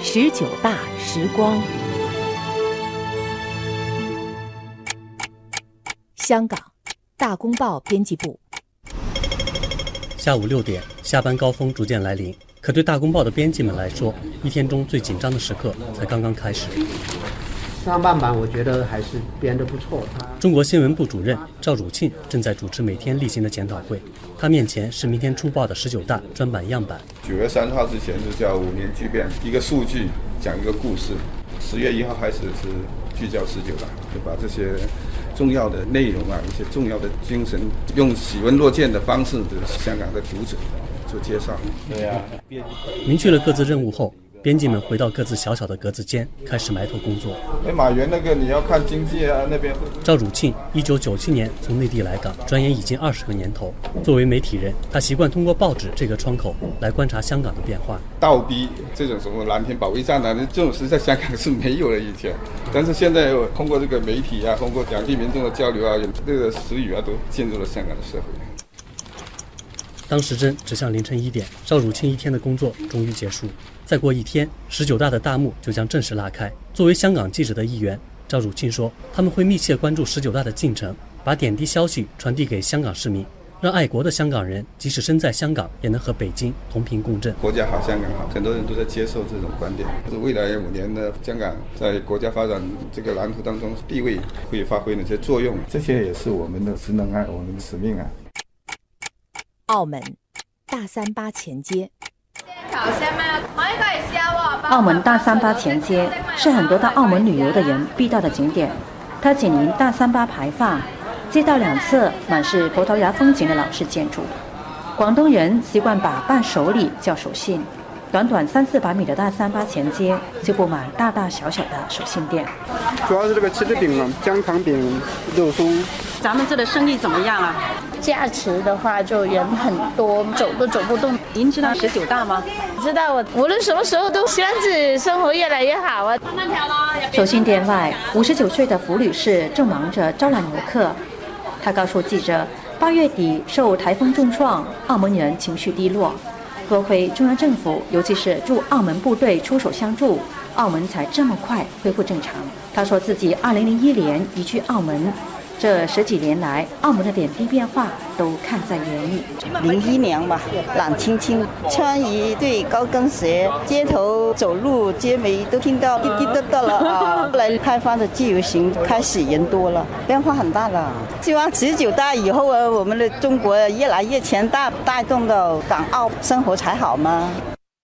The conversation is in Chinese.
十九大时光，香港《大公报》编辑部。下午六点，下班高峰逐渐来临，可对《大公报》的编辑们来说，一天中最紧张的时刻才刚刚开始。上半版我觉得还是编得不错。中国新闻部主任赵汝庆正在主持每天例行的检讨会，他面前是明天出报的十九大专版样板。九月三号之前是叫五年巨变，一个数据讲一个故事。十月一号开始是聚焦十九大，就把这些重要的内容啊，一些重要的精神，用喜闻乐见的方式对香港的读者做介绍。对呀，明确了各自任务后。编辑们回到各自小小的格子间，开始埋头工作。哎，马原那个你要看经济啊，那边。赵汝庆，一九九七年从内地来港，转眼已经二十个年头。作为媒体人，他习惯通过报纸这个窗口来观察香港的变化。倒逼这种什么蓝天保卫战啊，这种事在香港是没有了以前，但是现在通过这个媒体啊，通过两地民众的交流啊，这个词语啊，都进入了香港的社会。当时针指向凌晨一点，赵汝清一天的工作终于结束。再过一天，十九大的大幕就将正式拉开。作为香港记者的一员，赵汝清说：“他们会密切关注十九大的进程，把点滴消息传递给香港市民，让爱国的香港人即使身在香港，也能和北京同频共振。国家好，香港好，很多人都在接受这种观点。是未来五年的香港在国家发展这个蓝图当中地位会发挥哪些作用？这些也是我们的职能啊，我们的使命啊。”澳门大三巴前街。澳门大三巴前街是很多到澳门旅游的人必到的景点，它紧邻大三巴牌坊，街道两侧满是葡萄牙风情的老式建筑。广东人习惯把伴手礼叫手信，短短三四百米的大三巴前街就布满大大小小的手信店。主要是这个七子饼啊，姜糖饼、肉松。咱们这的生意怎么样啊？假期的话就人很多，走都走不动。您知道十九大吗？知道，我无论什么时候都希望自己生活越来越好啊。手信店外，五十九岁的福女士正忙着招揽游客。她告诉记者，八月底受台风重创，澳门人情绪低落，多亏中央政府，尤其是驻澳门部队出手相助，澳门才这么快恢复正常。他说自己二零零一年移居澳门。这十几年来，澳门的点滴变化都看在眼里。零一年吧，冷清清，穿一对高跟鞋，街头走路，街尾都听到滴滴答答了开发的自由行开始人多了，变化很大了。希望十九大以后啊，我们的中国越来越强大，带动到港澳生活才好吗？